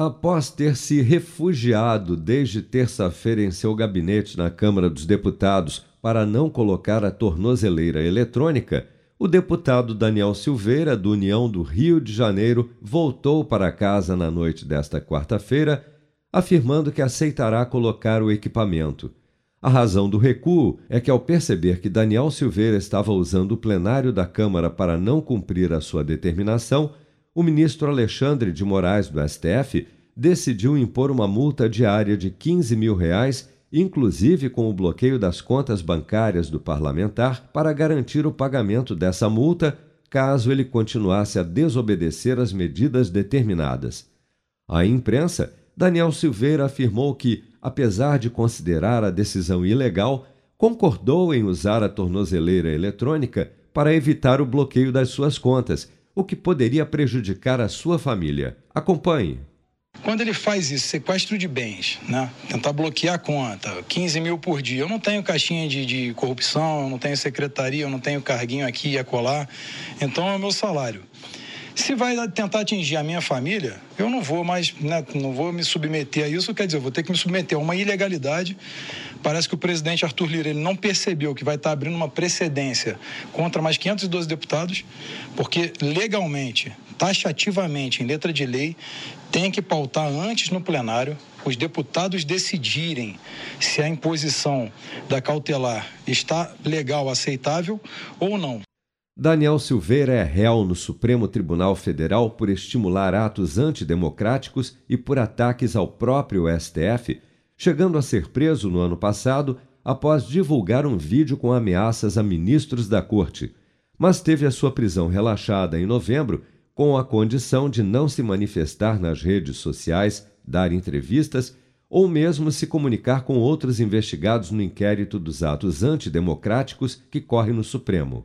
Após ter se refugiado desde terça-feira em seu gabinete na Câmara dos Deputados para não colocar a tornozeleira eletrônica, o deputado Daniel Silveira, do União do Rio de Janeiro, voltou para casa na noite desta quarta-feira, afirmando que aceitará colocar o equipamento. A razão do recuo é que, ao perceber que Daniel Silveira estava usando o plenário da Câmara para não cumprir a sua determinação, o ministro Alexandre de Moraes do STF decidiu impor uma multa diária de 15 mil reais, inclusive com o bloqueio das contas bancárias do parlamentar, para garantir o pagamento dessa multa caso ele continuasse a desobedecer as medidas determinadas. À imprensa, Daniel Silveira afirmou que, apesar de considerar a decisão ilegal, concordou em usar a tornozeleira eletrônica para evitar o bloqueio das suas contas o que poderia prejudicar a sua família. Acompanhe. Quando ele faz isso, sequestro de bens, né? Tentar bloquear a conta, 15 mil por dia. Eu não tenho caixinha de, de corrupção, eu não tenho secretaria, eu não tenho carguinho aqui e acolá. Então é o meu salário. Se vai tentar atingir a minha família, eu não vou mais, né, não vou me submeter a isso, quer dizer, eu vou ter que me submeter a uma ilegalidade. Parece que o presidente Arthur Lira ele não percebeu que vai estar abrindo uma precedência contra mais 512 deputados, porque legalmente, taxativamente, em letra de lei, tem que pautar antes no plenário os deputados decidirem se a imposição da cautelar está legal, aceitável ou não. Daniel Silveira é réu no Supremo Tribunal Federal por estimular atos antidemocráticos e por ataques ao próprio STF, chegando a ser preso no ano passado após divulgar um vídeo com ameaças a ministros da corte, mas teve a sua prisão relaxada em novembro com a condição de não se manifestar nas redes sociais, dar entrevistas ou mesmo se comunicar com outros investigados no inquérito dos atos antidemocráticos que corre no Supremo.